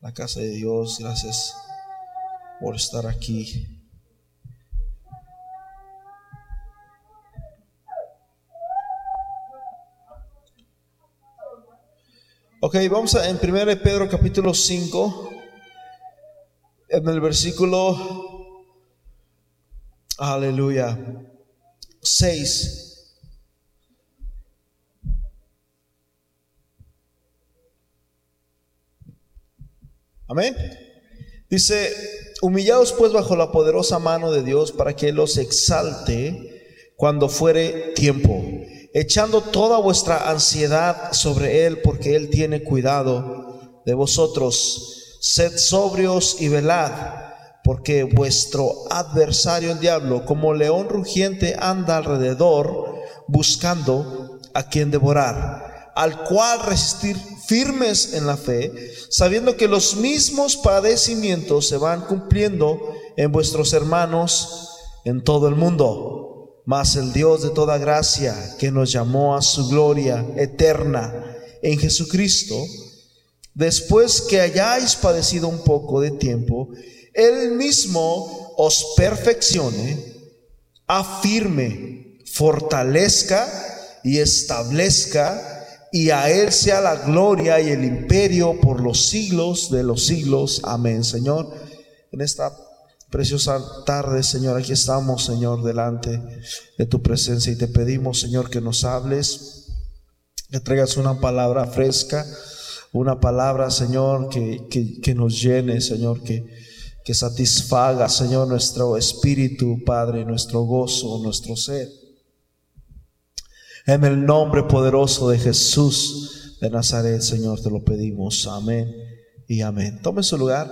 la casa de Dios. Gracias por estar aquí. Ok, vamos a, en 1 Pedro capítulo 5, en el versículo, aleluya, 6. Amén. Dice, humillaos pues bajo la poderosa mano de Dios para que los exalte cuando fuere tiempo echando toda vuestra ansiedad sobre Él, porque Él tiene cuidado de vosotros. Sed sobrios y velad, porque vuestro adversario el diablo, como león rugiente, anda alrededor buscando a quien devorar, al cual resistir firmes en la fe, sabiendo que los mismos padecimientos se van cumpliendo en vuestros hermanos en todo el mundo. Mas el Dios de toda gracia, que nos llamó a su gloria eterna en Jesucristo, después que hayáis padecido un poco de tiempo, Él mismo os perfeccione, afirme, fortalezca y establezca, y a Él sea la gloria y el imperio por los siglos de los siglos. Amén, Señor. En esta Preciosa tarde, Señor, aquí estamos, Señor, delante de tu presencia y te pedimos, Señor, que nos hables, que traigas una palabra fresca, una palabra, Señor, que, que, nos llene, Señor, que, que satisfaga, Señor, nuestro espíritu, Padre, nuestro gozo, nuestro ser. En el nombre poderoso de Jesús de Nazaret, Señor, te lo pedimos. Amén y amén. Tome su lugar.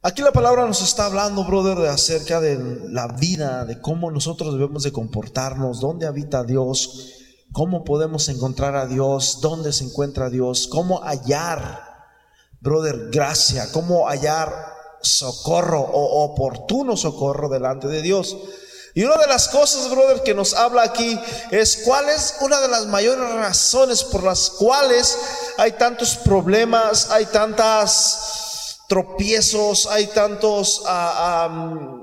Aquí la palabra nos está hablando, brother, de acerca de la vida, de cómo nosotros debemos de comportarnos, dónde habita Dios, cómo podemos encontrar a Dios, dónde se encuentra Dios, cómo hallar, brother, gracia, cómo hallar socorro o oportuno socorro delante de Dios. Y una de las cosas, brother, que nos habla aquí es cuál es una de las mayores razones por las cuales hay tantos problemas, hay tantas tropiezos, hay tantos ah,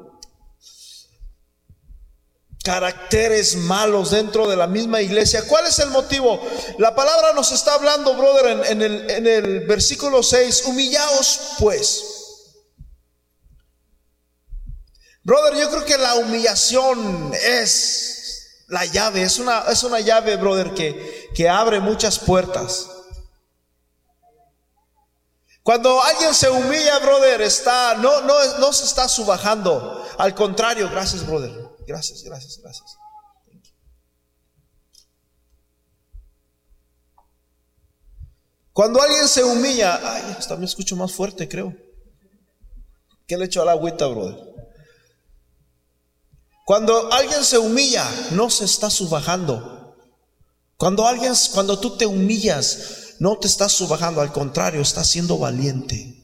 caracteres malos dentro de la misma iglesia. ¿Cuál es el motivo? La palabra nos está hablando, brother, en, el, en el versículo 6, humillaos pues. Brother, yo creo que la humillación es la llave, es una, es una llave, brother, que, que abre muchas puertas. Cuando alguien se humilla, brother, está, no, no, no se está subajando. Al contrario, gracias, brother. Gracias, gracias, gracias. Cuando alguien se humilla, ay, hasta me escucho más fuerte, creo. ¿Qué le echo a la agüita, brother? Cuando alguien se humilla, no se está subajando. Cuando alguien, cuando tú te humillas, no te estás subajando, al contrario, estás siendo valiente.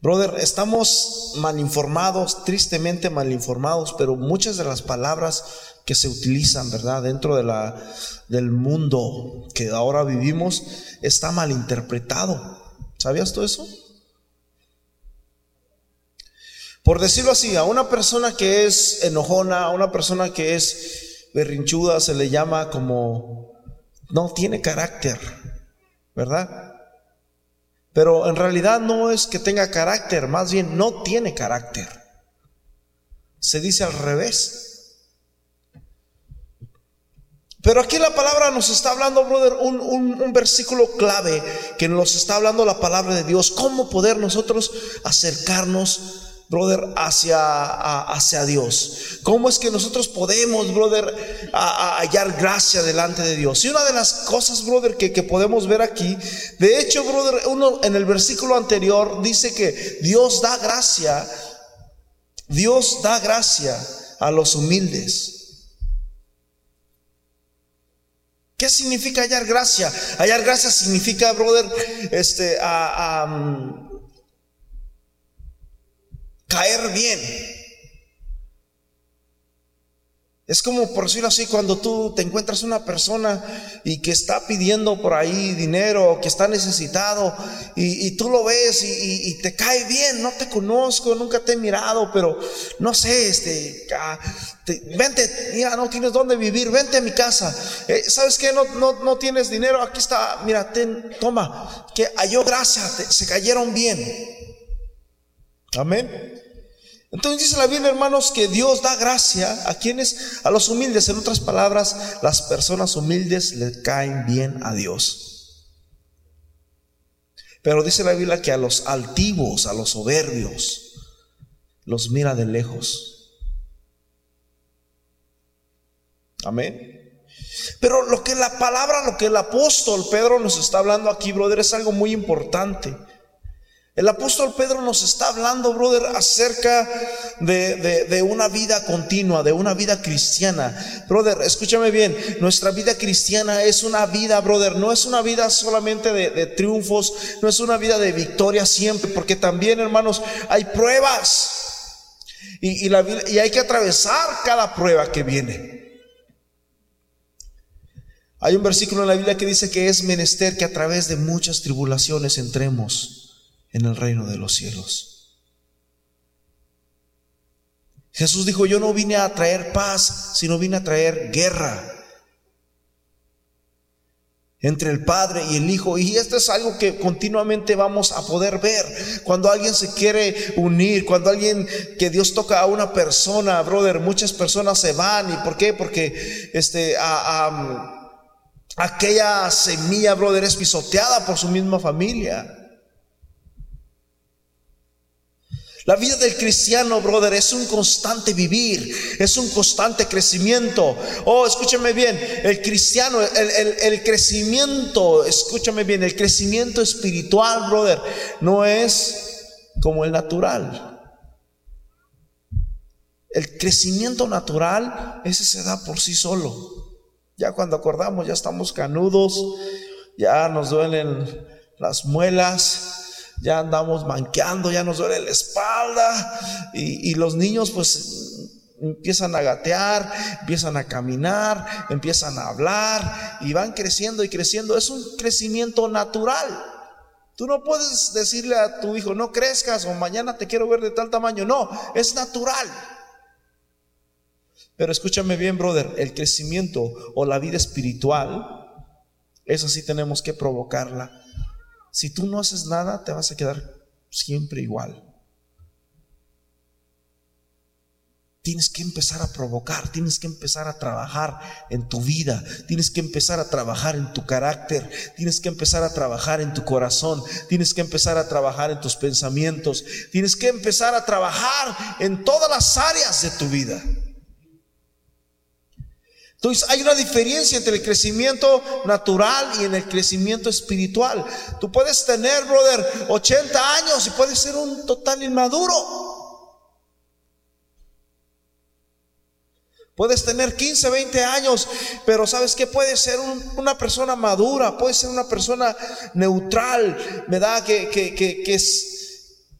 Brother, estamos mal informados, tristemente mal informados, pero muchas de las palabras que se utilizan, ¿verdad? Dentro de la, del mundo que ahora vivimos, está mal interpretado. ¿Sabías todo eso? Por decirlo así, a una persona que es enojona, a una persona que es berrinchuda, se le llama como no tiene carácter, ¿verdad? Pero en realidad no es que tenga carácter, más bien no tiene carácter. Se dice al revés. Pero aquí la palabra nos está hablando, brother, un, un, versículo clave que nos está hablando la palabra de Dios. ¿Cómo poder nosotros acercarnos brother, hacia, hacia Dios. ¿Cómo es que nosotros podemos, brother, hallar gracia delante de Dios? Y una de las cosas, brother, que, que podemos ver aquí, de hecho, brother, uno en el versículo anterior dice que Dios da gracia, Dios da gracia a los humildes. ¿Qué ¿Qué significa hallar gracia? Hallar gracia significa, brother, este, a, caer bien. Es como por decirlo así, cuando tú te encuentras una persona y que está pidiendo por ahí dinero, que está necesitado, y, tú lo ves y, te cae bien, no te conozco, nunca te he mirado, pero no sé, este, vente, mira, no tienes dónde vivir, vente a mi casa. Eh, ¿Sabes qué? No, no, no, tienes dinero, aquí está, mira, ten, toma, que halló gracia, se cayeron bien. Amén. Entonces dice la Biblia, hermanos, que Dios da gracia a quienes, a los humildes. En otras palabras, las personas humildes le caen bien a Dios. Pero dice la Biblia que a los altivos, a los soberbios, los mira de lejos. Amén. Pero lo que la palabra, lo que el apóstol Pedro nos está hablando aquí, brother, es algo muy importante. El apóstol Pedro nos está hablando, brother, acerca de, una vida continua, de una vida cristiana. Brother, escúchame bien, nuestra vida cristiana es una vida, brother, no es una vida solamente de, triunfos, no es una vida de victoria siempre, porque también, hermanos, hay pruebas. Y, y hay que atravesar cada prueba que viene. Hay un versículo en la Biblia que dice que es menester que a través de muchas tribulaciones entremos en el reino de los cielos. Jesús dijo, yo no vine a traer paz, sino vine a traer guerra entre el Padre y el Hijo. Y esto es algo que continuamente vamos a poder ver. Cuando alguien se quiere unir, cuando alguien que Dios toca a una persona, brother, muchas personas se van. ¿Y por qué? Porque este, aquella semilla, brother, es pisoteada por su misma familia. La vida del cristiano, brother, es un constante vivir, es un constante crecimiento. Oh, escúchame bien, el cristiano, el, crecimiento, escúchame bien, el crecimiento espiritual, brother, no es como el natural. El crecimiento natural, ese se da por sí solo. Ya cuando acordamos, ya estamos canudos, ya nos duelen las muelas, ya andamos manqueando, ya nos duele la espalda y, los niños pues empiezan a gatear, empiezan a caminar, empiezan a hablar y van creciendo y creciendo. Es un crecimiento natural. Tú no puedes decirle a tu hijo, no crezcas o mañana te quiero ver de tal tamaño. No, es natural. Pero escúchame bien, brother, el crecimiento o la vida espiritual, eso sí tenemos que provocarla si tú no haces nada, te vas a quedar siempre igual. Tienes que empezar a provocar, tienes que empezar a trabajar en tu vida, tienes que empezar a trabajar en tu carácter, tienes que empezar a trabajar en tu corazón, tienes que empezar a trabajar en tus pensamientos, tienes que empezar a trabajar en todas las áreas de tu vida. Entonces hay una diferencia entre el crecimiento natural y en el crecimiento espiritual. Tú puedes tener, brother, 80 años y puedes ser un total inmaduro. Puedes tener 15, 20 años, pero sabes que puedes ser una persona madura, puedes ser una persona neutral, ¿verdad? Que, que, que, que es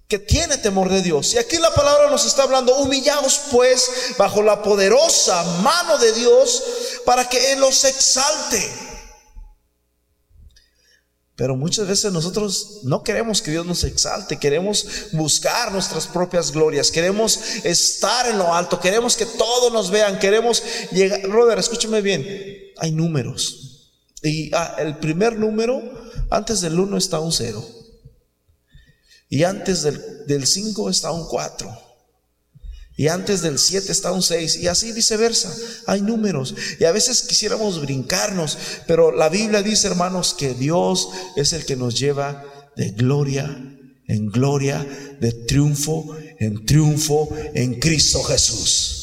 que tiene temor de Dios. Y aquí la palabra nos está hablando, humillaos pues bajo la poderosa mano de Dios para que Él los exalte. Pero muchas veces nosotros no queremos que Dios nos exalte, queremos buscar nuestras propias glorias, queremos estar en lo alto, queremos que todos nos vean, queremos llegar. Brother, escúchame bien, hay números. Y ah, el primer número, antes del uno está un cero. Y antes del 5 está un 4. Y antes del 7 está un 6. Y así viceversa. Hay números. Y a veces quisiéramos brincarnos. Pero la Biblia dice, hermanos, que Dios es el que nos lleva de gloria en gloria, de triunfo en triunfo en Cristo Jesús.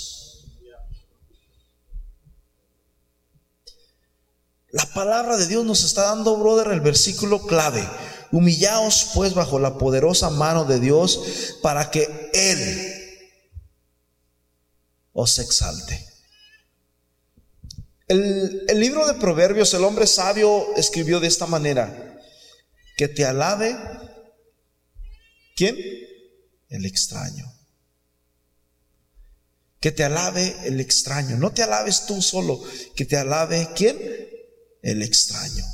La palabra de Dios nos está dando, brother, el versículo clave. Humillaos pues bajo la poderosa mano de Dios para que Él os exalte. El, el libro de Proverbios, el hombre sabio escribió de esta manera, que te alabe, ¿quién? El extraño. Que te alabe el extraño. No te alabes tú solo, que te alabe ¿quién? El extraño.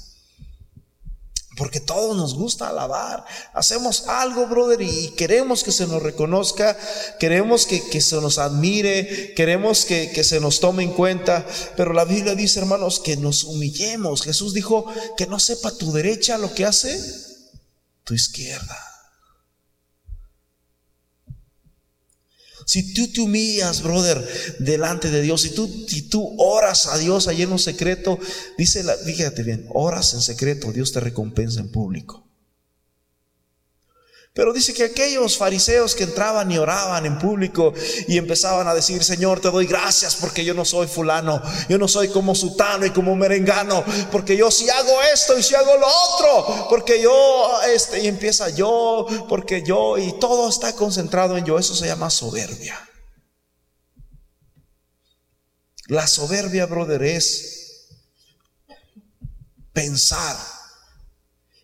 Porque todos nos gusta alabar. Hacemos algo, brother, y queremos que se nos reconozca, queremos que, se nos admire, queremos que, que, se nos tome en cuenta. Pero la Biblia dice, hermanos, que nos humillemos. Jesús dijo que no sepa tu derecha lo que hace tu izquierda. Si tú te humillas, brother, delante de Dios, si tú, si tú oras a Dios allí en un secreto, dice, la, fíjate bien, oras en secreto, Dios te recompensa en público. Pero dice que aquellos fariseos que entraban y oraban en público y empezaban a decir, Señor, te doy gracias porque yo no soy fulano, yo no soy como sutano y como merengano, porque yo si hago esto y si hago lo otro, porque yo, este, y empieza yo, porque yo, y todo está concentrado en yo, eso se llama soberbia. La soberbia, brother, es pensar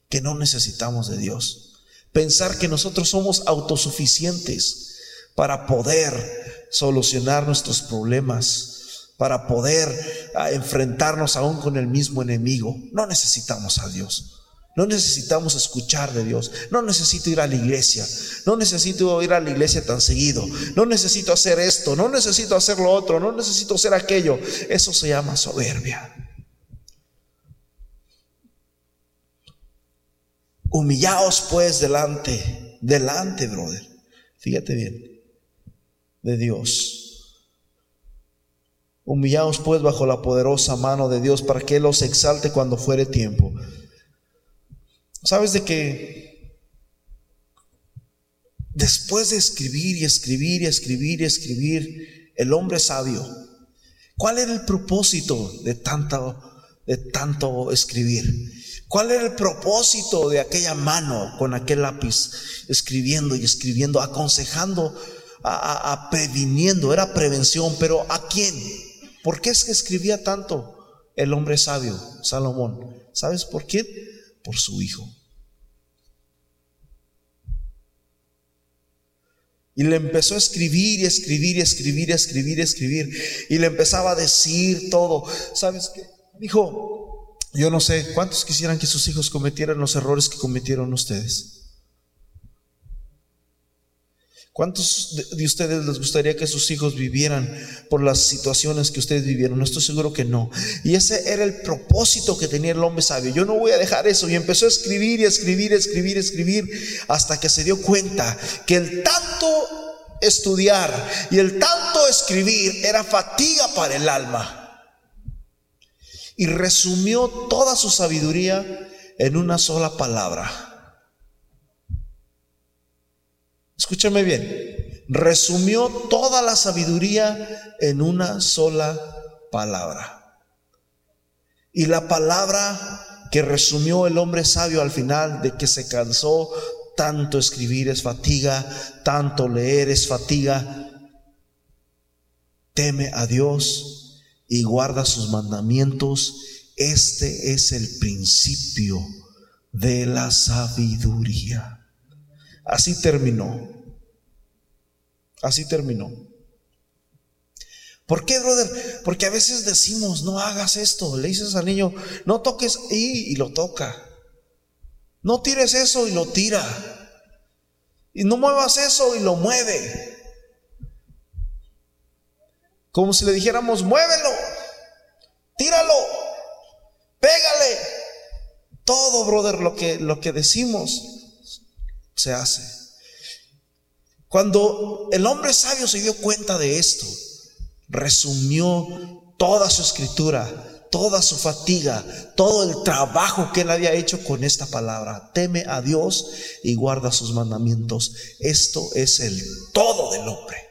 que no necesitamos de Dios pensar que nosotros somos autosuficientes para poder solucionar nuestros problemas, para poder ah, enfrentarnos aún con el mismo enemigo. No necesitamos a Dios. No necesitamos escuchar de Dios. No necesito ir a la iglesia. No necesito ir a la iglesia tan seguido. No necesito hacer esto. No necesito hacer lo otro. No necesito hacer aquello. Eso se llama soberbia. Humillaos pues delante, delante, brother. Fíjate bien, de Dios. Humillaos pues bajo la poderosa mano de Dios para que Él exalte cuando fuere tiempo. ¿Sabes de que después de escribir y escribir y escribir y escribir, el hombre sabio, ¿cuál era el propósito de tanto, de tanto escribir? ¿Cuál era el propósito de aquella mano con aquel lápiz escribiendo y escribiendo, aconsejando, a, previniendo? Era prevención, pero ¿a quién? ¿Por qué es que escribía tanto el hombre sabio, Salomón? ¿Sabes por quién? Por su hijo. Y le empezó a escribir y escribir y escribir y escribir y escribir. Y le empezaba a decir todo. ¿Sabes qué? Dijo, yo no sé, ¿cuántos quisieran que sus hijos cometieran los errores que cometieron ustedes? ¿Cuántos de ustedes les gustaría que sus hijos vivieran por las situaciones que ustedes vivieron? No estoy seguro que no. Y ese era el propósito que tenía el hombre sabio. Yo no voy a dejar eso. Y empezó a escribir y escribir, escribir, escribir, hasta que se dio cuenta que el tanto estudiar y el tanto escribir era fatiga para el alma y resumió toda su sabiduría en una sola palabra. Escúchame bien, resumió toda la sabiduría en una sola palabra. Y la palabra que resumió el hombre sabio al final de que se cansó, tanto escribir es fatiga, tanto leer es fatiga, teme a Dios y guarda sus mandamientos, este es el principio de la sabiduría. Así terminó. Así terminó. ¿Por qué, brother? Porque a veces decimos, no hagas esto. Le dices al niño, no toques y, y lo toca. No tires eso y lo tira. Y no muevas eso y lo mueve. Como si le dijéramos, muévelo, tíralo, pégale. Todo, brother, lo que, lo que decimos se hace. Cuando el hombre sabio se dio cuenta de esto, resumió toda su escritura, toda su fatiga, todo el trabajo que él había hecho con esta palabra. Teme a Dios y guarda sus mandamientos. Esto es el todo del hombre.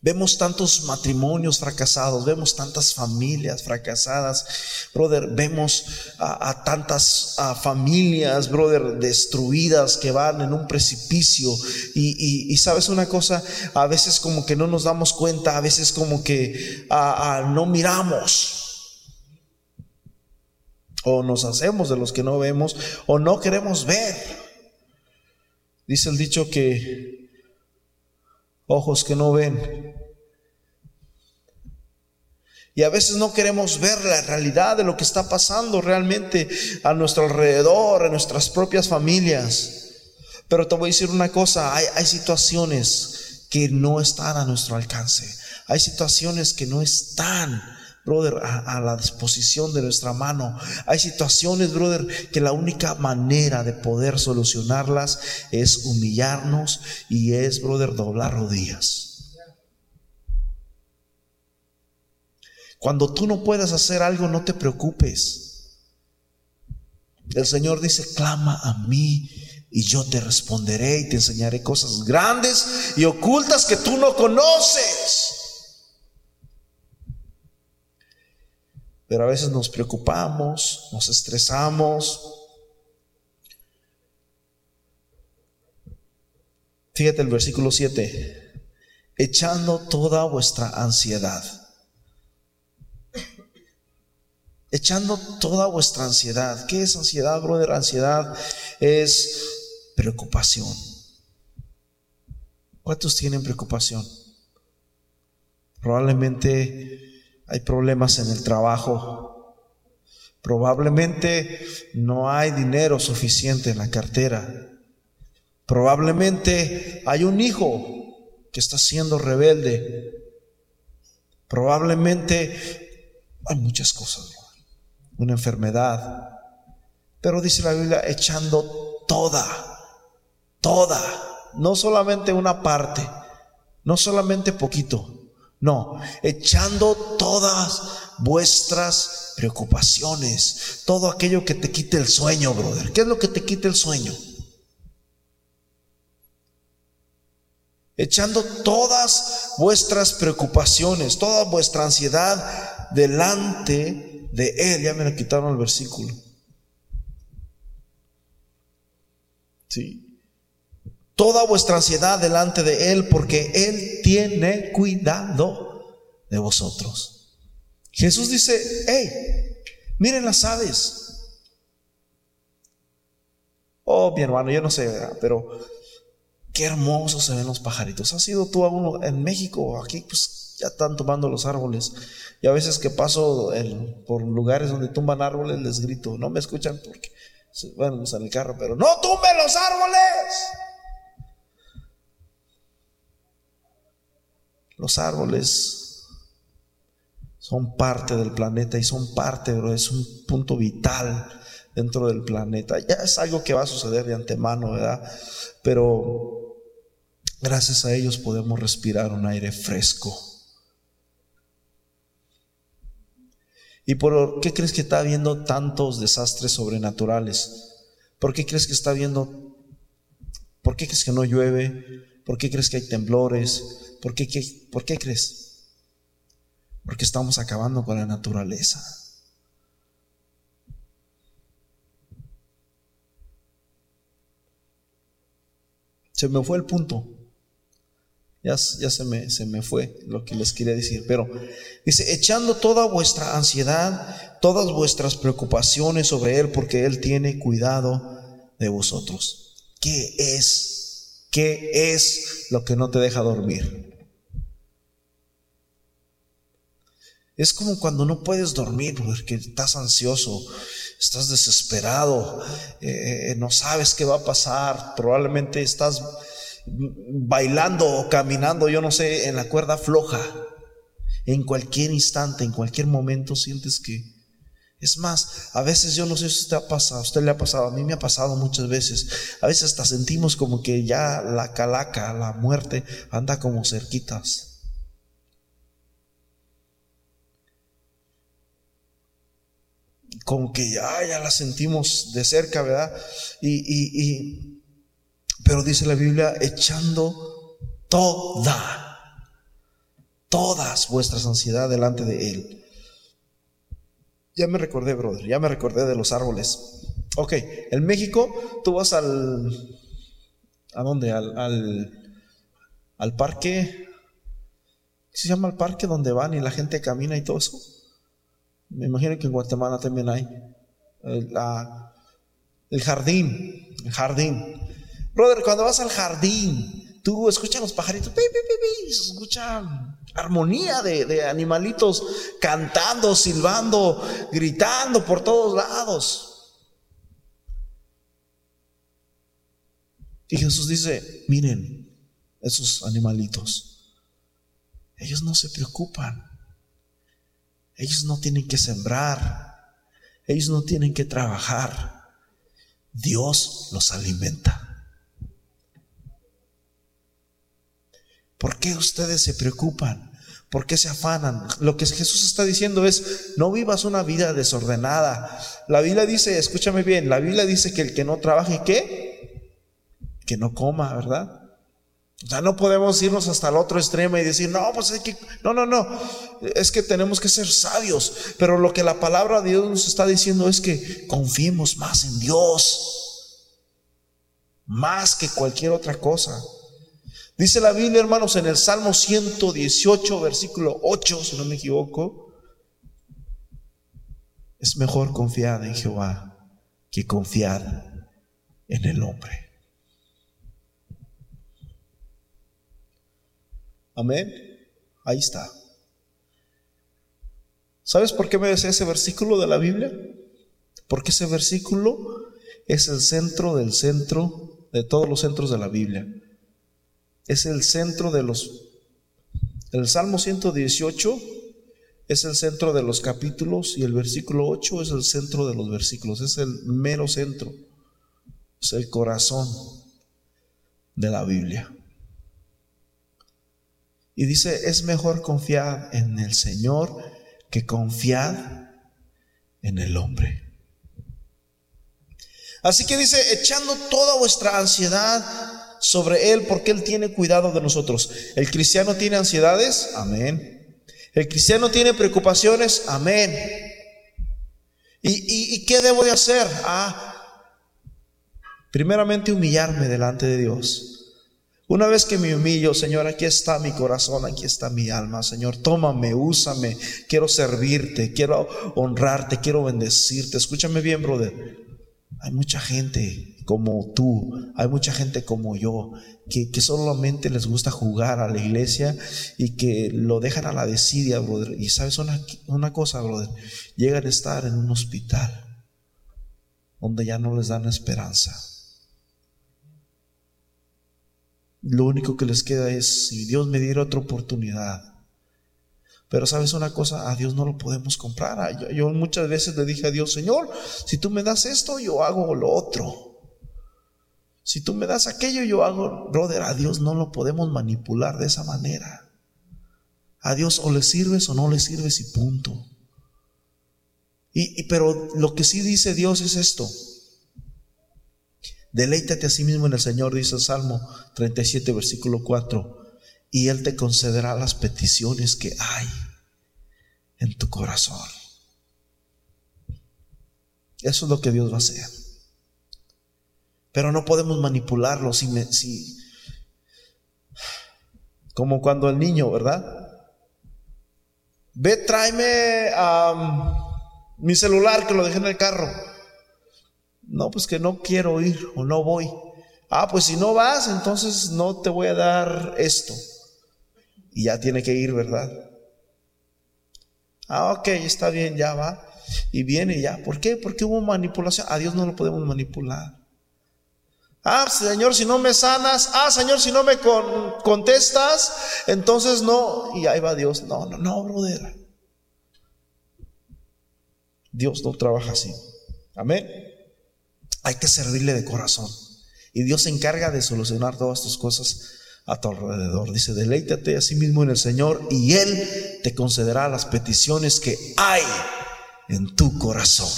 Vemos tantos matrimonios fracasados, vemos tantas familias fracasadas, brother, vemos a, tantas familias, brother, destruidas que van en un precipicio. Y, sabes una cosa, a veces como que no nos damos cuenta, a veces como que no miramos. O nos hacemos de los que no vemos, o no queremos ver. Dice el dicho que ojos que no ven. Y a veces no queremos ver la realidad de lo que está pasando realmente a nuestro alrededor, en nuestras propias familias. Pero te voy a decir una cosa, hay, hay situaciones que no están a nuestro alcance. Hay situaciones que no están brother, a, la disposición de nuestra mano. Hay situaciones, brother, que la única manera de poder solucionarlas es humillarnos y es, brother, doblar rodillas. Cuando tú no puedas hacer algo, no te preocupes. El Señor dice, clama a mí y yo te responderé y te enseñaré cosas grandes y ocultas que tú no conoces. Pero a veces nos preocupamos, nos estresamos. Fíjate el versículo 7. Echando toda vuestra ansiedad. Echando toda vuestra ansiedad. ¿Qué es ansiedad, brother? Ansiedad es preocupación. ¿Cuántos tienen preocupación? Probablemente hay problemas en el trabajo. Probablemente no hay dinero suficiente en la cartera. Probablemente hay un hijo que está siendo rebelde. Probablemente hay muchas cosas, una enfermedad. Pero dice la Biblia, echando toda, toda, no solamente una parte, no solamente poquito, no, echando todas vuestras preocupaciones, todo aquello que te quite el sueño, brother. ¿Qué es lo que te quita el sueño? Echando todas vuestras preocupaciones, toda vuestra ansiedad delante de Él. Ya me lo quitaron el versículo. Sí toda vuestra ansiedad delante de Él, porque Él tiene cuidado de vosotros. Jesús dice, hey, miren las aves. Oh, mi hermano, yo no sé, pero qué hermosos se ven los pajaritos. ¿Has sido tú a uno en México? Aquí pues ya están tomando los árboles. Y a veces que paso por lugares donde tumban árboles les grito, no me escuchan porque, bueno, en el carro, pero no tumben los árboles. Los árboles son parte del planeta y son parte, pero es un punto vital dentro del planeta. Ya es algo que va a suceder de antemano, ¿verdad? Pero gracias a ellos podemos respirar un aire fresco. ¿Y por qué crees que está habiendo tantos desastres sobrenaturales? ¿Por qué crees que está habiendo? ¿Por qué crees que no llueve? ¿Por qué crees que hay temblores? ¿Por qué, ¿Por qué crees? Porque estamos acabando con la naturaleza. Se me fue el punto. Ya, ya se, me, se me fue lo que les quería decir. Pero dice, echando toda vuestra ansiedad, todas vuestras preocupaciones sobre Él, porque Él tiene cuidado de vosotros. ¿Qué es? ¿Qué es lo que no te deja dormir? Es como cuando no puedes dormir porque estás ansioso, estás desesperado, eh, no sabes qué va a pasar, probablemente estás bailando o caminando, yo no sé, en la cuerda floja. En cualquier instante, en cualquier momento sientes que... Es más, a veces yo no sé si usted ha pasado, usted le ha pasado, a mí me ha pasado muchas veces. A veces hasta sentimos como que ya la calaca, la muerte, anda como cerquitas. Como que ya, ya la sentimos de cerca, ¿verdad? Y, pero dice la Biblia, echando toda, todas vuestras ansiedades delante de Él. Ya me recordé, brother, ya me recordé de los árboles. Ok, en México tú vas al... ¿A dónde? Al, al, al parque... ¿Qué se llama el parque donde van y la gente camina y todo eso? Me imagino que en Guatemala también hay. El, el jardín, el jardín. Brother, cuando vas al jardín, tú escuchas los pajaritos, se escucha armonía de animalitos cantando, silbando, gritando por todos lados. Y Jesús dice, miren, esos animalitos, ellos no se preocupan. Ellos no tienen que sembrar. Ellos no tienen que trabajar. Dios los alimenta. ¿Por qué ustedes se preocupan? ¿Por qué se afanan? Lo que Jesús está diciendo es, no vivas una vida desordenada. La Biblia dice, escúchame bien, la Biblia dice que el que no trabaje, ¿qué? Que no coma, ¿verdad? O sea, no podemos irnos hasta el otro extremo y decir, no, pues hay que, no, no, no, es que tenemos que ser sabios. Pero lo que la palabra de Dios nos está diciendo es que confiemos más en Dios, más que cualquier otra cosa. Dice la Biblia, hermanos, en el Salmo 118, versículo 8, si no me equivoco, es mejor confiar en Jehová que confiar en el hombre. Amén. Ahí está. ¿Sabes por qué me decía ese versículo de la Biblia? Porque ese versículo es el centro del centro de todos los centros de la Biblia. Es el centro de los... El Salmo 118 es el centro de los capítulos y el versículo 8 es el centro de los versículos. Es el mero centro. Es el corazón de la Biblia. Y dice, es mejor confiar en el Señor que confiar en el hombre. Así que dice, echando toda vuestra ansiedad sobre Él, porque Él tiene cuidado de nosotros. ¿El cristiano tiene ansiedades? Amén. ¿El cristiano tiene preocupaciones? Amén. ¿Y, qué debo de hacer? Ah, primeramente humillarme delante de Dios. Una vez que me humillo, Señor, aquí está mi corazón, aquí está mi alma, Señor, tómame, úsame, quiero servirte, quiero honrarte, quiero bendecirte. Escúchame bien, brother. Hay mucha gente como tú, hay mucha gente como yo, que, que, solamente les gusta jugar a la iglesia y que lo dejan a la desidia, brother. Y sabes una, una cosa, brother, llegan a estar en un hospital donde ya no les dan esperanza Lo único que les queda es, si Dios me diera otra oportunidad. Pero sabes una cosa, a Dios no lo podemos comprar. Yo, muchas veces le dije a Dios, Señor, si tú me das esto, yo hago lo otro. Si tú me das aquello, yo hago, brother, a Dios no lo podemos manipular de esa manera. A Dios o le sirves o no le sirves y punto. y, pero lo que sí dice Dios es esto. Deleítate a sí mismo en el Señor, dice el Salmo 37, versículo 4, y Él te concederá las peticiones que hay en tu corazón. Eso es lo que Dios va a hacer. Pero no podemos manipularlo si, me, si como cuando el niño, ¿verdad? Ve, tráeme mi celular que lo dejé en el carro. No, pues que no quiero ir o no voy. Ah, pues si no vas, entonces no te voy a dar esto. Y ya tiene que ir, ¿verdad? Ah, ok, está bien, ya va. Y viene ya. ¿Por qué? Porque hubo manipulación. A Dios no lo podemos manipular. Ah, Señor, si no me sanas. Ah, Señor, si no me contestas. Entonces no. Y ahí va Dios. No, no, no, brother. Dios no trabaja así. Amén. Hay que servirle de corazón. Y Dios se encarga de solucionar todas tus cosas a tu alrededor. Dice, deleítate a sí mismo en el Señor y Él te concederá las peticiones que hay en tu corazón.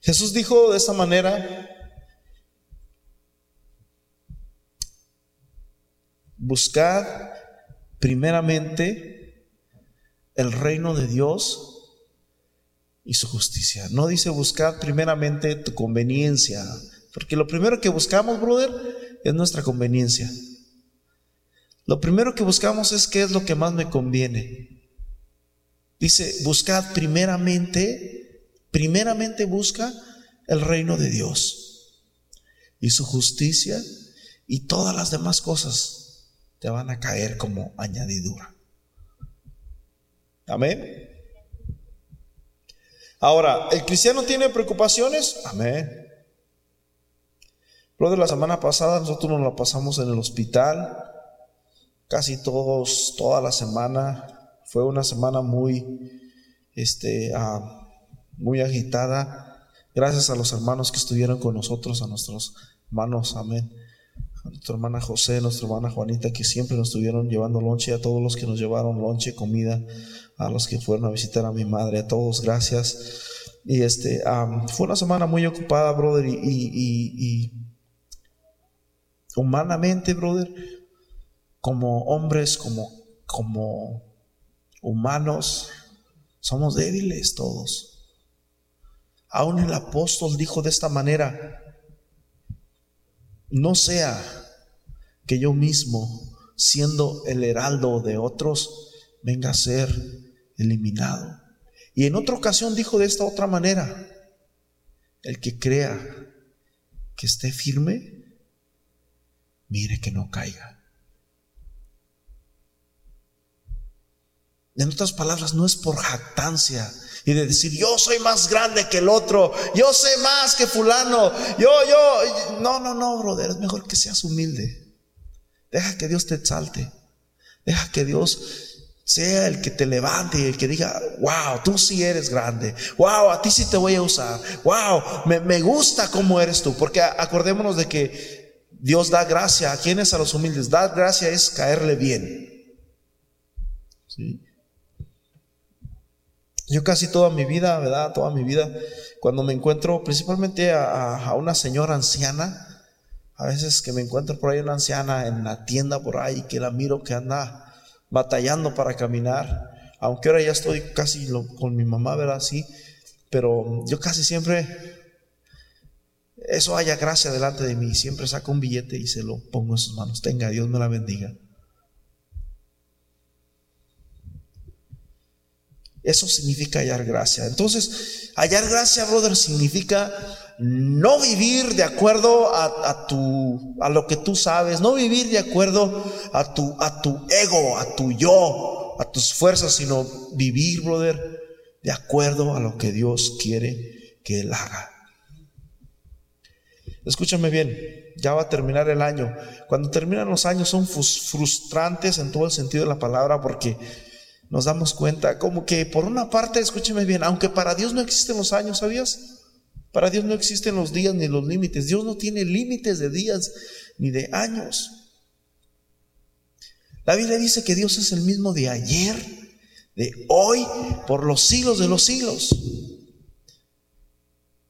Jesús dijo de esta manera, buscad primeramente el reino de Dios y su justicia. No dice buscad primeramente tu conveniencia, porque lo primero que buscamos, brother, es nuestra conveniencia. Lo primero que buscamos es qué es lo que más me conviene. Dice, buscad primeramente, primeramente busca el reino de Dios y su justicia y todas las demás cosas te van a caer como añadidura. Amén. Ahora, ¿el cristiano tiene preocupaciones? Amén. Lo de la semana pasada nosotros nos la pasamos en el hospital, casi todos, toda la semana. Fue una semana muy, este, ah, muy agitada. Gracias a los hermanos que estuvieron con nosotros, a nuestros hermanos, amén. A nuestra hermana José, nuestra hermana Juanita, que siempre nos estuvieron llevando lonche, a todos los que nos llevaron lonche, comida, a los que fueron a visitar a mi madre, a todos, gracias. Y este, fue una semana muy ocupada, brother, y, y humanamente, brother, como hombres, como, como humanos, somos débiles todos. Aún el apóstol dijo de esta manera, no sea que yo mismo, siendo el heraldo de otros, venga a ser eliminado. Y en otra ocasión dijo de esta otra manera, el que crea que esté firme, mire que no caiga. En otras palabras, no es por jactancia y de decir, yo soy más grande que el otro, yo sé más que fulano, yo, yo, no, no, no, brother, es mejor que seas humilde. Deja que Dios te exalte, deja que Dios sea el que te levante y el que diga, wow, tú sí eres grande, wow, a ti sí te voy a usar, wow, me, me gusta cómo eres tú, porque acordémonos de que Dios da gracia. ¿A quienes? A los humildes. Dar gracia es caerle bien. Yo casi toda mi vida, ¿verdad? Toda mi vida, cuando me encuentro principalmente a, una señora anciana, a veces que me encuentro por ahí una anciana en la tienda por ahí, que la miro que anda batallando para caminar, aunque ahora ya estoy casi con mi mamá, ¿verdad? Sí, pero yo casi siempre eso haya gracia delante de mí. Siempre saco un billete y se lo pongo en sus manos. Tenga, Dios me la bendiga. Eso significa hallar gracia. Entonces, hallar gracia, brother, significa no vivir de acuerdo a, tu, a lo que tú sabes, no vivir de acuerdo a tu, a tu ego, a tu yo, a tus fuerzas, sino vivir, brother, de acuerdo a lo que Dios quiere que Él haga. Escúchame bien, ya va a terminar el año. Cuando terminan los años son frustrantes en todo el sentido de la palabra porque nos damos cuenta como que por una parte, escúchame bien, aunque para Dios no existen los años, ¿sabías? Para Dios no existen los días ni los límites. Dios no tiene límites de días ni de años. La Biblia dice que Dios es el mismo de ayer, de hoy, por los siglos de los siglos.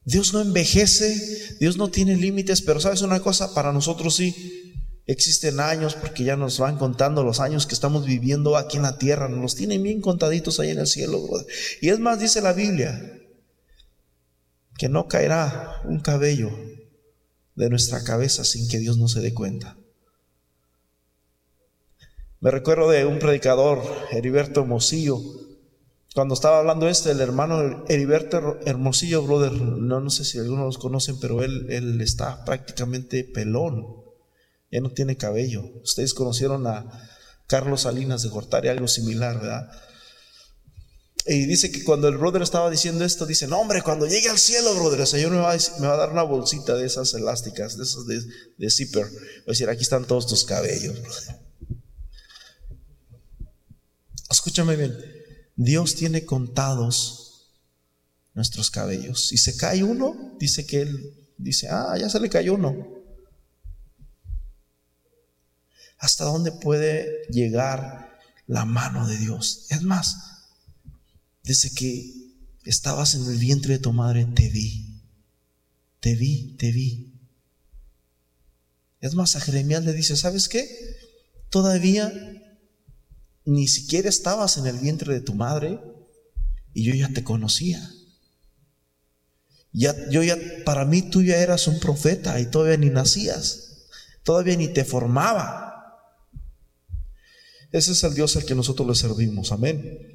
Dios no envejece, Dios no tiene límites, pero sabes una cosa, para nosotros sí existen años, porque ya nos van contando los años que estamos viviendo aquí en la tierra, nos los tienen bien contaditos ahí en el cielo, Y es más, dice la Biblia, que no caerá un cabello de nuestra cabeza sin que Dios no se dé cuenta. Me recuerdo de un predicador, Heriberto Mosillo, cuando estaba hablando este, el hermano Heriberto Hermosillo, brother, no, no sé si algunos los conocen, pero él, él está prácticamente pelón, ya no tiene cabello. Ustedes conocieron a Carlos Salinas de Gortari, algo similar, ¿verdad? Y dice que cuando el brother estaba diciendo esto, dice, no hombre, cuando llegue al cielo, brother, el Señor me va, a, dar una bolsita de esas elásticas, de esas de, de zipper. Va a decir, aquí están todos tus cabellos, brother. Escúchame bien. Dios tiene contados nuestros cabellos. Si se cae uno, dice que Él dice, ah, ya se le cayó uno. ¿Hasta dónde puede llegar la mano de Dios? Es más, desde que estabas en el vientre de tu madre, te vi, te vi, te vi. Es más, a Jeremías le dice, ¿sabes qué? todavía ni siquiera estabas en el vientre de tu madre y yo ya te conocía. Ya, yo ya, para mí tú ya eras un profeta y todavía ni nacías, todavía ni te formaba. Ese es el Dios al que nosotros le servimos, amén.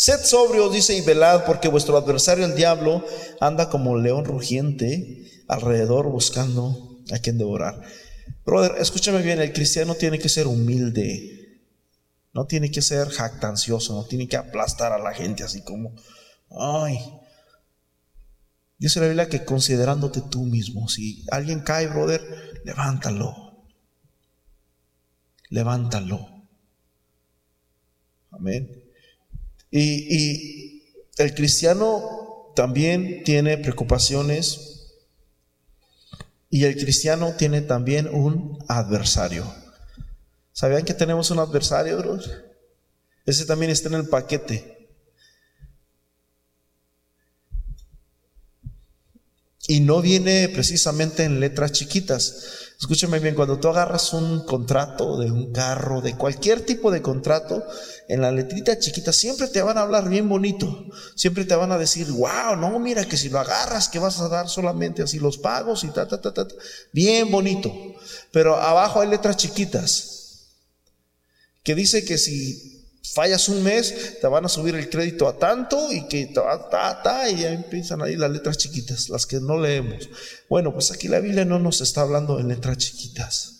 Sed sobrios, dice, y velad, porque vuestro adversario el diablo anda como león rugiente alrededor buscando a quien devorar. Brother, escúchame bien, el cristiano tiene que ser humilde, no tiene que ser jactancioso, no tiene que aplastar a la gente así como, Ay. Dice la Biblia que considerándote tú mismo, si alguien cae, brother, levántalo. Levántalo. Amén. Y, el cristiano también tiene preocupaciones y el cristiano tiene también un adversario. ¿Sabían que tenemos un adversario, brother? Ese también está en el paquete. Y no viene precisamente en letras chiquitas. Escúchame bien, cuando tú agarras un contrato de un carro, de cualquier tipo de contrato, en la letrita chiquita siempre te van a hablar bien bonito. Siempre te van a decir, wow, no, mira que si lo agarras, que vas a dar solamente así los pagos y ta, ta, ta, ta. Bien bonito. Pero abajo hay letras chiquitas que dice que si fallas un mes, te van a subir el crédito a tanto y que ta, ta, ta, y ya empiezan ahí las letras chiquitas, las que no leemos. Bueno, pues aquí la Biblia no nos está hablando en letras chiquitas.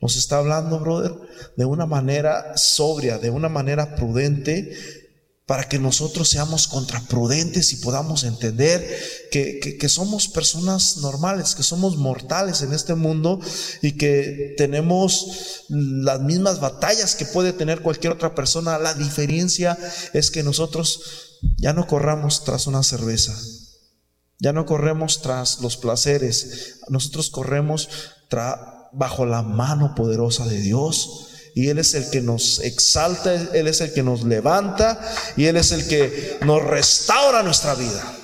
Nos está hablando, brother, de una manera sobria, de una manera prudente, para que nosotros seamos contraprudentes y podamos entender que, que, somos personas normales, que somos mortales en este mundo y que tenemos las mismas batallas que puede tener cualquier otra persona. La diferencia es que nosotros ya no corramos tras una cerveza, ya no corremos tras los placeres, nosotros corremos bajo la mano poderosa de Dios y Él es el que nos exalta, Él es el que nos levanta y Él es el que nos restaura nuestra vida.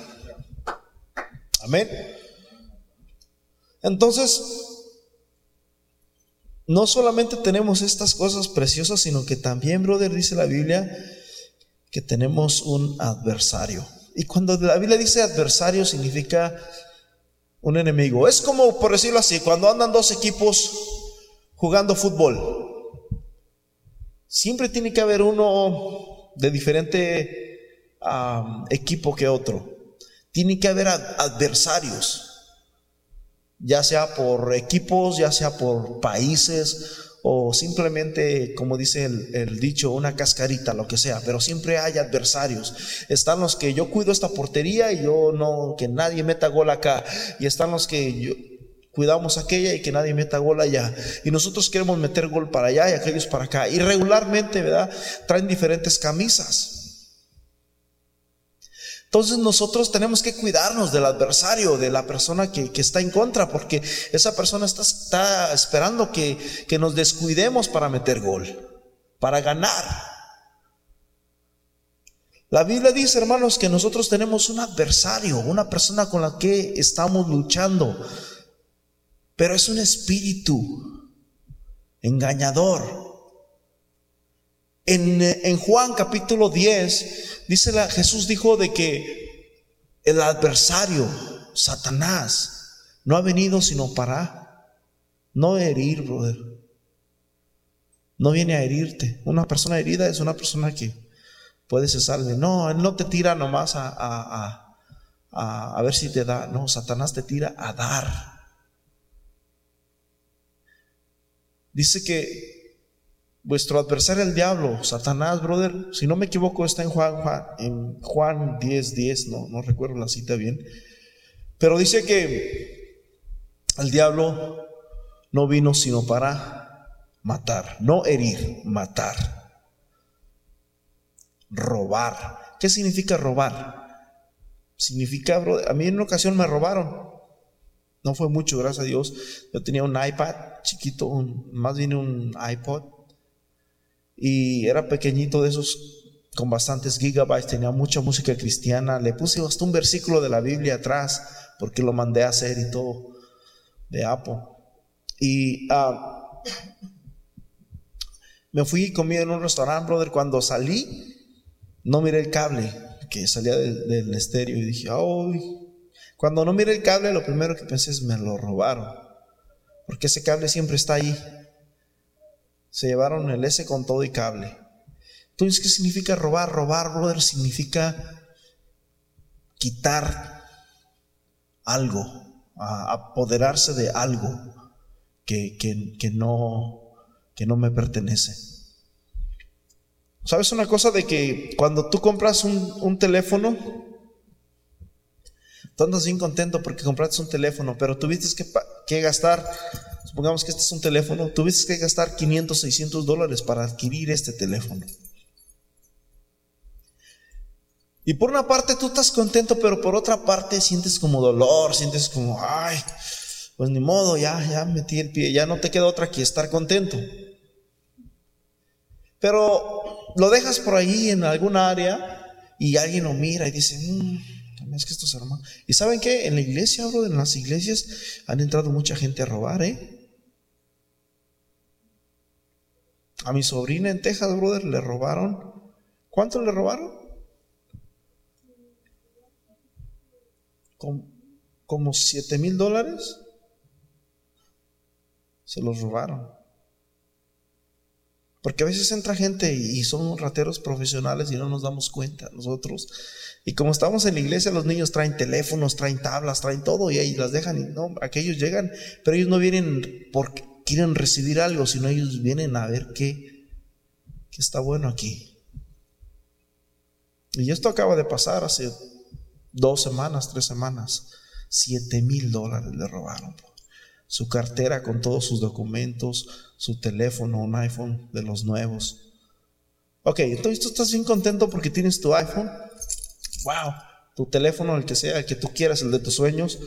Amén. Entonces, no solamente tenemos estas cosas preciosas, sino que también, brother, dice la Biblia, que tenemos un adversario. Y cuando la Biblia dice adversario significa un enemigo. Es como, por decirlo así, cuando andan dos equipos jugando fútbol. Siempre tiene que haber uno de diferente equipo que otro. Tiene que haber adversarios, ya sea por equipos, ya sea por países o simplemente, como dice el, el, dicho, una cascarita, lo que sea, pero siempre hay adversarios. Están los que yo cuido esta portería y yo no, que nadie meta gol acá. Y están los que yo, cuidamos aquella y que nadie meta gol allá. Y nosotros queremos meter gol para allá y aquellos para acá. Y regularmente, ¿verdad? Traen diferentes camisas. Entonces nosotros tenemos que cuidarnos del adversario, de la persona que, está en contra, porque esa persona está, está esperando que, que nos descuidemos para meter gol, para ganar. La Biblia dice, hermanos, que nosotros tenemos un adversario, una persona con la que estamos luchando. Pero es un espíritu engañador. En, Juan capítulo 10, dice la, Jesús dijo de que el adversario, Satanás, no ha venido sino para no herir, brother. No viene a herirte. Una persona herida es una persona que puede cesarle. No, él no te tira nomás a, a, a, a ver si te da. No, Satanás te tira a dar. Dice que vuestro adversario el diablo, Satanás, brother, si no me equivoco, está en Juan, Juan en Juan 10, 10, no, no recuerdo la cita bien. Pero dice que el diablo no vino sino para matar, no herir, matar, robar. ¿Qué significa robar? Significa, brother, a mí en una ocasión me robaron. No fue mucho, gracias a Dios. Yo tenía un iPad chiquito, más bien un iPod. Y era pequeñito de esos con bastantes gigabytes, tenía mucha música cristiana. Le puse hasta un versículo de la Biblia atrás porque lo mandé a hacer y todo de Apple. Y ah, me fui y comí en un restaurante, brother. Cuando salí, no miré el cable que salía del, estéreo y dije, ¡ay! Cuando no miré el cable, lo primero que pensé es, me lo robaron. Porque ese cable siempre está ahí. Se llevaron el S con todo y cable. Entonces, ¿qué significa robar? Robar, brother, significa quitar algo, apoderarse de algo que, que, no, que no me pertenece. ¿Sabes una cosa de que cuando tú compras un, un teléfono, tú bien contento porque compraste un teléfono, pero tuviste que, que gastar, supongamos que este es un teléfono, tuviste que gastar 500, 600 dólares para adquirir este teléfono. Y por una parte tú estás contento, pero por otra parte sientes como dolor, sientes como, ay, pues ni modo, ya, ya metí el pie, ya no te queda otra que estar contento. Pero lo dejas por ahí en alguna área y alguien lo mira y dice, mmm, es que estos hermanos. ¿Y saben qué? En la iglesia, bro, en las iglesias han entrado mucha gente a robar, ¿eh? A mi sobrina en Texas, brother, le robaron. ¿Cuánto le robaron? como, 7 mil dólares, se los robaron. Porque a veces entra gente y son rateros profesionales y no nos damos cuenta nosotros. Y como estamos en la iglesia, los niños traen teléfonos, traen tablas, traen todo y ahí las dejan. Y no, aquellos llegan, pero ellos no vienen porque quieren recibir algo, sino ellos vienen a ver qué, qué está bueno aquí. Y esto acaba de pasar hace dos semanas, tres semanas, siete mil dólares le robaron. Su cartera con todos sus documentos, su teléfono, un iPhone de los nuevos. Ok, entonces tú estás bien contento porque tienes tu iPhone. Wow, tu teléfono, el que sea, el que tú quieras, el de tus sueños.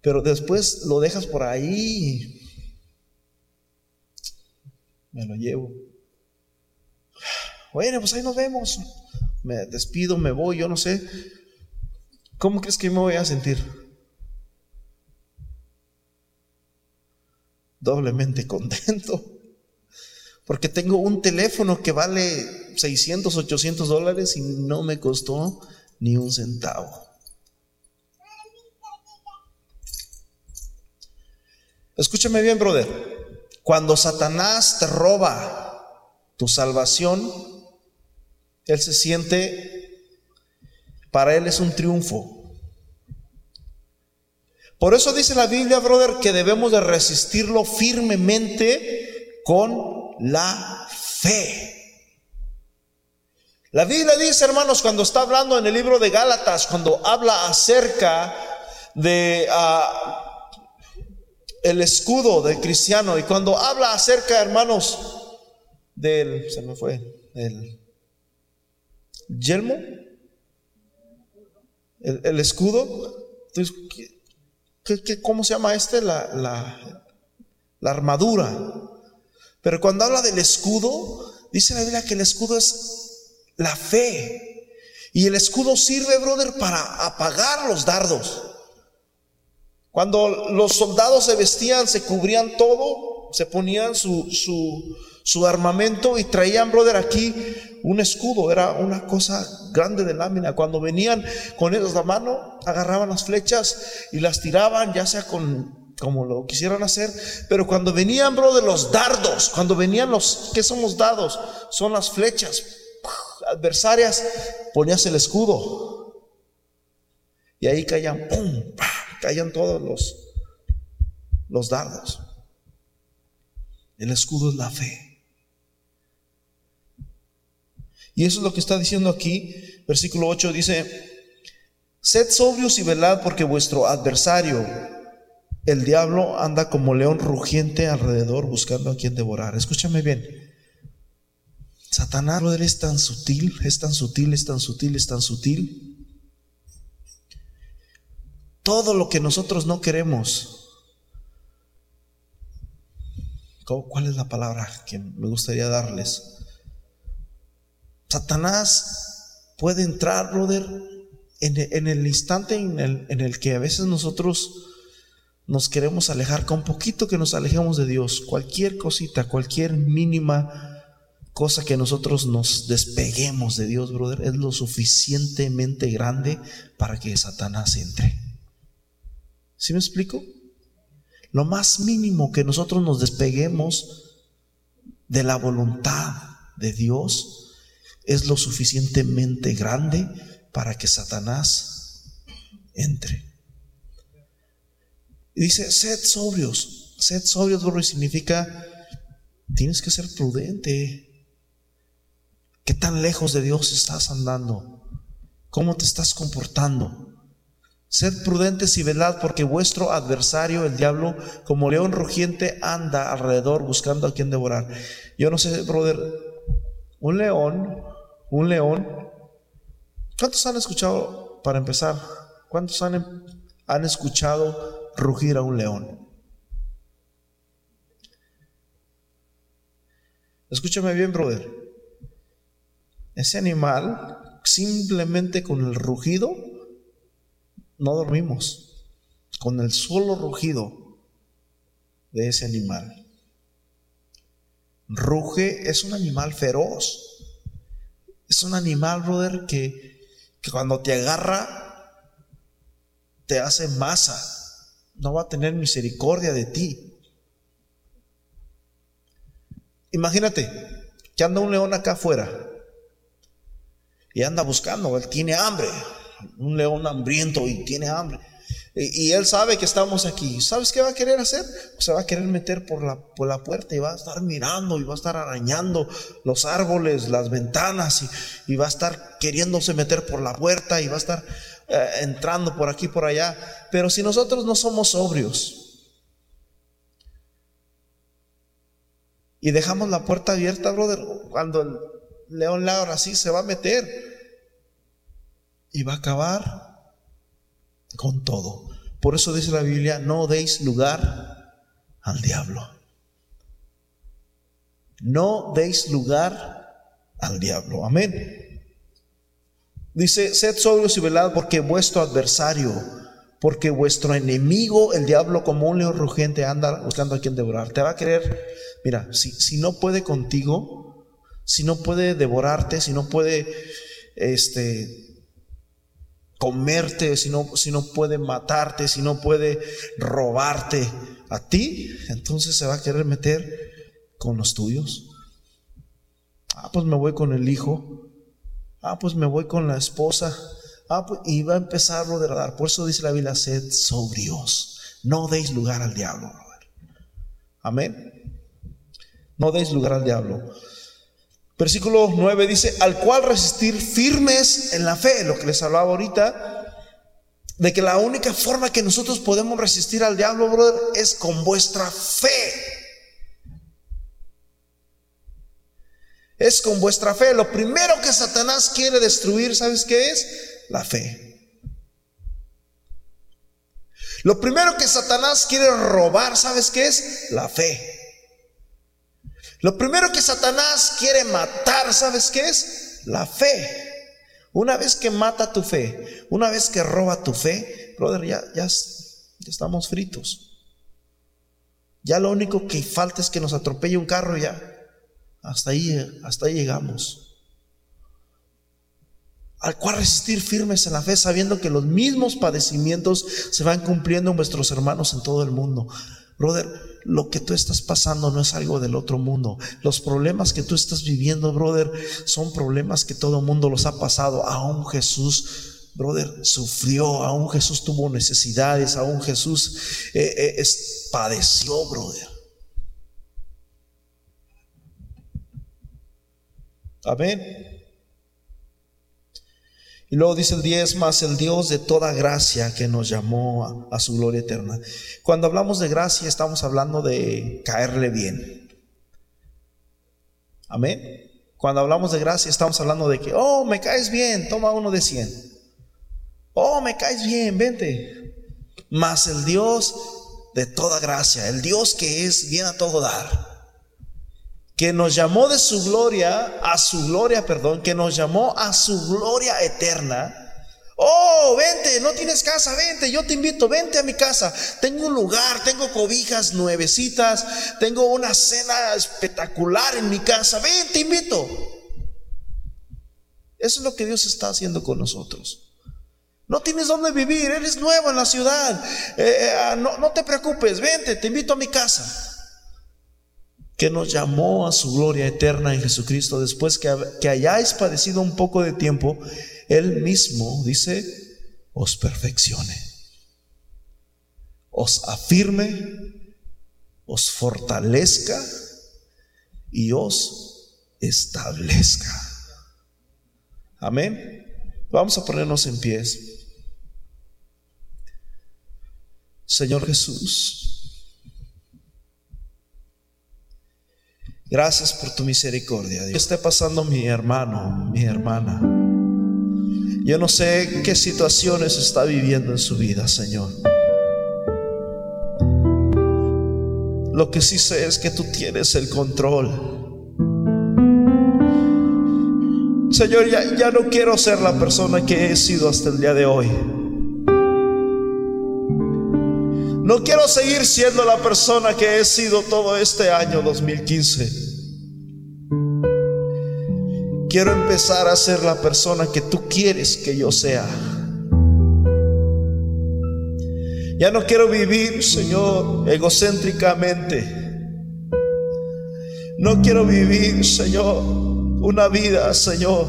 Pero después lo dejas por ahí. Me lo llevo. Bueno, pues ahí nos vemos. Me despido, me voy, yo no sé. ¿Cómo crees que me voy a sentir? Doblemente contento. Porque tengo un teléfono que vale 600, 800 dólares y no me costó ni un centavo. Escúchame bien, brother. Cuando Satanás te roba tu salvación, Él se siente para él es un triunfo. Por eso dice la Biblia, brother, que debemos de resistirlo firmemente con la fe. La Biblia dice, hermanos, cuando está hablando en el libro de Gálatas, cuando habla acerca de ah, el escudo del cristiano y cuando habla acerca, hermanos, del, se me fue, el yelmo, el, escudo. Cómo se llama este? La, la, la armadura. Pero cuando habla del escudo, dice la Biblia que el escudo es la fe. Y el escudo sirve, brother, para apagar los dardos. Cuando los soldados se vestían, se cubrían todo, se ponían su, su, su armamento y traían, brother, aquí un escudo, era una cosa grande de lámina. Cuando venían con ellos la mano, agarraban las flechas y las tiraban, ya sea con como lo quisieran hacer, pero cuando venían, brother, los dardos, cuando venían los, ¿qué somos dados? Son las flechas adversarias, ponías el escudo. Y ahí caían, ¡pum! caían todos los, los dardos. El escudo es la fe. Y eso es lo que está diciendo aquí. Versículo 8 dice, sed sobrios y velad porque vuestro adversario, el diablo, anda como león rugiente alrededor buscando a quien devorar. Escúchame bien. Satanás es tan sutil, es tan sutil, es tan sutil, es tan sutil. Todo lo que nosotros no queremos. ¿Cuál es la palabra que me gustaría darles? Satanás puede entrar, brother, en, el instante en el, en el que a veces nosotros nos queremos alejar, con poquito que nos alejemos de Dios, cualquier cosita, cualquier mínima cosa que nosotros nos despeguemos de Dios, brother, es lo suficientemente grande para que Satanás entre. ¿Sí me explico? Lo más mínimo que nosotros nos despeguemos de la voluntad de Dios es lo suficientemente grande para que Satanás entre. Y dice, sed sobrios. Sed sobrios, bro, significa, tienes que ser prudente. ¿Qué tan lejos de Dios estás andando? ¿Cómo te estás comportando? Sed prudentes y velad, porque vuestro adversario, el diablo, como león rugiente, anda alrededor buscando a quien devorar. Yo no sé, brother, un león, un león. ¿Cuántos han escuchado, para empezar, cuántos han, han escuchado rugir a un león. Escúchame bien, brother. Ese animal, simplemente con el rugido, no dormimos. Con el solo rugido de ese animal. Ruge es un animal feroz. Es un animal, brother, que, que cuando te agarra, te hace masa no va a tener misericordia de ti. Imagínate que anda un león acá afuera y anda buscando, él tiene hambre, un león hambriento y tiene hambre. Y, él sabe que estamos aquí. ¿Sabes qué va a querer hacer? se va a querer meter por la, por la puerta y va a estar mirando y va a estar arañando los árboles, las ventanas y, va a estar queriéndose meter por la puerta y va a estar eh, entrando por aquí, por allá. Pero si nosotros no somos sobrios y dejamos la puerta abierta, brother, cuando el león ahora sí se va a meter y va a acabar con todo. Por eso dice la Biblia, no deis lugar al diablo. No deis lugar al diablo. Amén. Dice, sed sobrios y velad porque vuestro adversario, porque vuestro enemigo, el diablo como un león rugiente, anda buscando a quien devorar. Te va a querer, mira, si, si no puede contigo, si no puede devorarte, si no puede, este, comerte, si no, si no puede matarte, si no puede robarte a ti, entonces se va a querer meter con los tuyos. Ah, pues me voy con el hijo, Ah, pues me voy con la esposa. Ah, pues, y va a empezar a dar. Por eso dice la Biblia, sed sobrios. No deis lugar al diablo. Amén. No deis lugar al diablo. Versículo 9 dice, al cual resistir firmes en la fe, lo que les hablaba ahorita, de que la única forma que nosotros podemos resistir al diablo, brother, es con vuestra fe. es con vuestra fe. Lo primero que Satanás quiere destruir, ¿sabes qué es? La fe. Lo primero que Satanás quiere robar, ¿sabes qué es? La fe. Lo primero que Satanás quiere matar, ¿sabes qué es? La fe. Una vez que mata tu fe, una vez que roba tu fe, brother, ya, ya, estamos fritos. Ya lo único que falta es que nos atropelle un carro ya. Hasta ahí, hasta ahí llegamos. Al cual resistir firmes en la fe, sabiendo que los mismos padecimientos se van cumpliendo en vuestros hermanos en todo el mundo. Brother, lo que tú estás pasando no es algo del otro mundo. Los problemas que tú estás viviendo, brother, son problemas que todo mundo los ha pasado. Aún Jesús, brother, sufrió, aún Jesús tuvo necesidades, aún Jesús eh, eh, padeció, brother. Amén. Y luego dice el 10 más el Dios de toda gracia que nos llamó a, su gloria eterna. Cuando hablamos de gracia estamos hablando de caerle bien. Amén. Cuando hablamos de gracia estamos hablando de que, oh, me caes bien, toma uno de 100. Oh, me caes bien, vente. Más el Dios de toda gracia, el Dios que es bien a todo dar que nos llamó de su gloria a su gloria, perdón, que nos llamó a su gloria eterna. Oh, vente, no tienes casa, vente, yo te invito, vente a mi casa. Tengo un lugar, tengo cobijas nuevecitas, tengo una cena espectacular en mi casa, ven, te invito. Eso es lo que Dios está haciendo con nosotros. No tienes dónde vivir, eres nuevo en la ciudad. Eh, eh, ah, no, no te preocupes, vente, te invito a mi casa que nos llamó a su gloria eterna en Jesucristo después que, que hayáis padecido un poco de tiempo, Él mismo, dice, os perfeccione, os afirme, os fortalezca y os establezca. Amén. Vamos a ponernos en pies. Señor Jesús. Gracias por tu misericordia. ¿Qué está pasando mi hermano, mi hermana? Yo no sé qué situaciones está viviendo en su vida, Señor. Lo que sí sé es que tú tienes el control. Señor, ya no quiero ser la persona que he sido hasta el día de hoy. No quiero seguir siendo la persona que he sido todo este año 2015. Quiero empezar a ser la persona que tú quieres que yo sea. Ya no quiero vivir, Señor, egocéntricamente. No quiero vivir, Señor, una vida, Señor,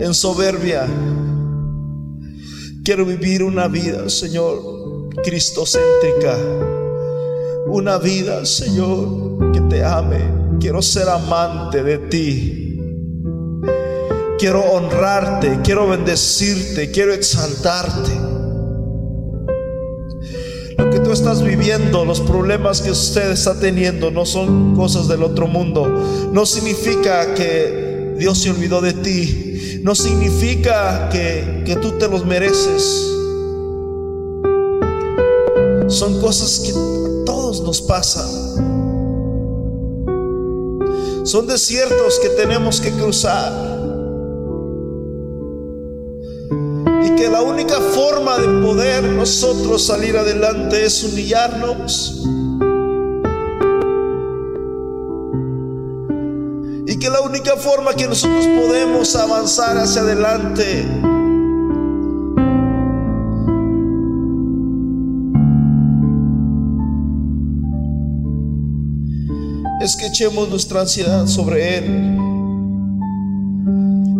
en soberbia. Quiero vivir una vida, Señor, cristocéntrica. Una vida, Señor, que te ame. Quiero ser amante de ti. Quiero honrarte, quiero bendecirte, quiero exaltarte. Lo que tú estás viviendo, los problemas que usted está teniendo, no son cosas del otro mundo. No significa que Dios se olvidó de ti no significa que, que tú te los mereces. Son cosas que a todos nos pasan. Son desiertos que tenemos que cruzar. Y que la única forma de poder nosotros salir adelante es humillarnos forma que nosotros podemos avanzar hacia adelante es que echemos nuestra ansiedad sobre Él.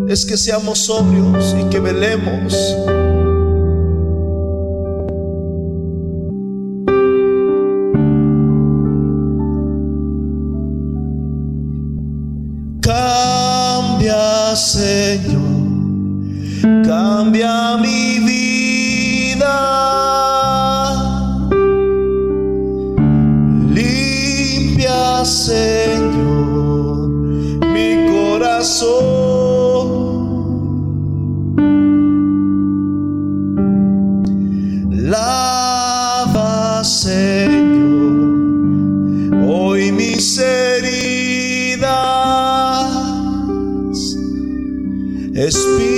Es que seamos sobrios y que velemos. Espíritu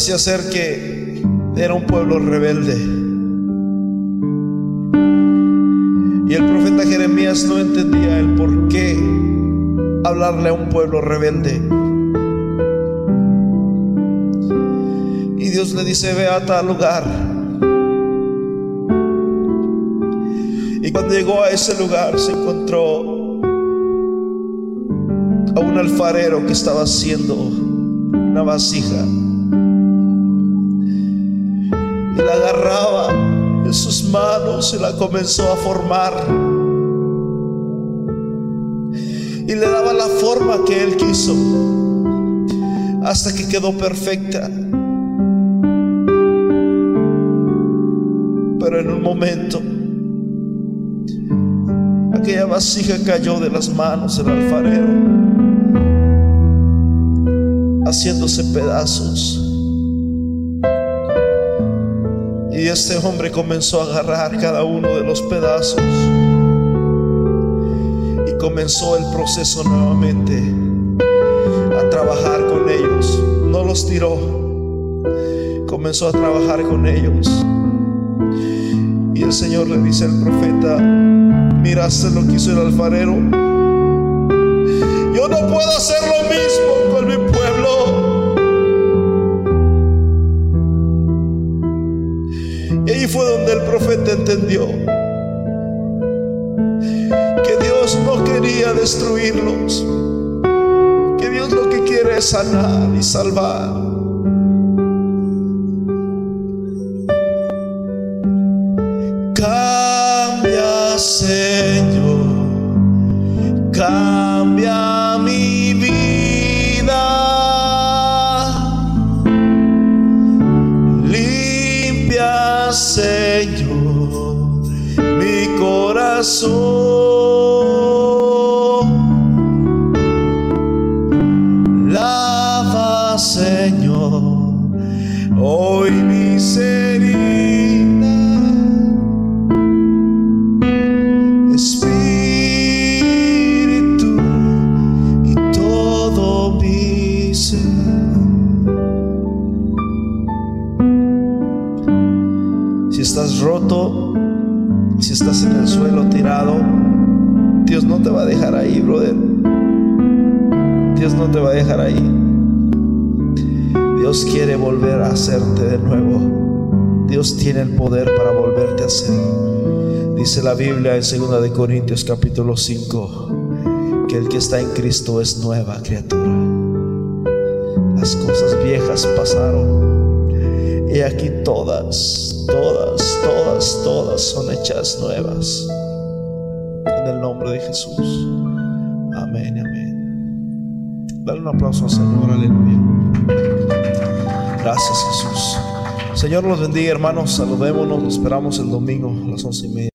Parecía ser que era un pueblo rebelde. Y el profeta Jeremías no entendía el por qué hablarle a un pueblo rebelde. Y Dios le dice, ve a tal lugar. Y cuando llegó a ese lugar se encontró a un alfarero que estaba haciendo una vasija. Y la agarraba en sus manos y la comenzó a formar. Y le daba la forma que él quiso hasta que quedó perfecta. Pero en un momento aquella vasija cayó de las manos del alfarero haciéndose pedazos. Y este hombre comenzó a agarrar cada uno de los pedazos y comenzó el proceso nuevamente a trabajar con ellos. No los tiró, comenzó a trabajar con ellos. Y el Señor le dice al profeta, miraste lo que hizo el alfarero. Yo no puedo hacer lo mismo que Dios no quería destruirlos, que Dios lo que quiere es sanar y salvar. Cambia, Señor, cambia corazón. No te va a dejar ahí, brother. Dios no te va a dejar ahí. Dios quiere volver a hacerte de nuevo. Dios tiene el poder para volverte a hacer. Dice la Biblia en 2 de Corintios capítulo 5 que el que está en Cristo es nueva criatura. Las cosas viejas pasaron y aquí todas, todas, todas, todas son hechas nuevas. El nombre de Jesús. Amén, amén. Dale un aplauso al Señor, aleluya. Gracias Jesús. Señor los bendiga hermanos, saludémonos, nos esperamos el domingo a las once y media.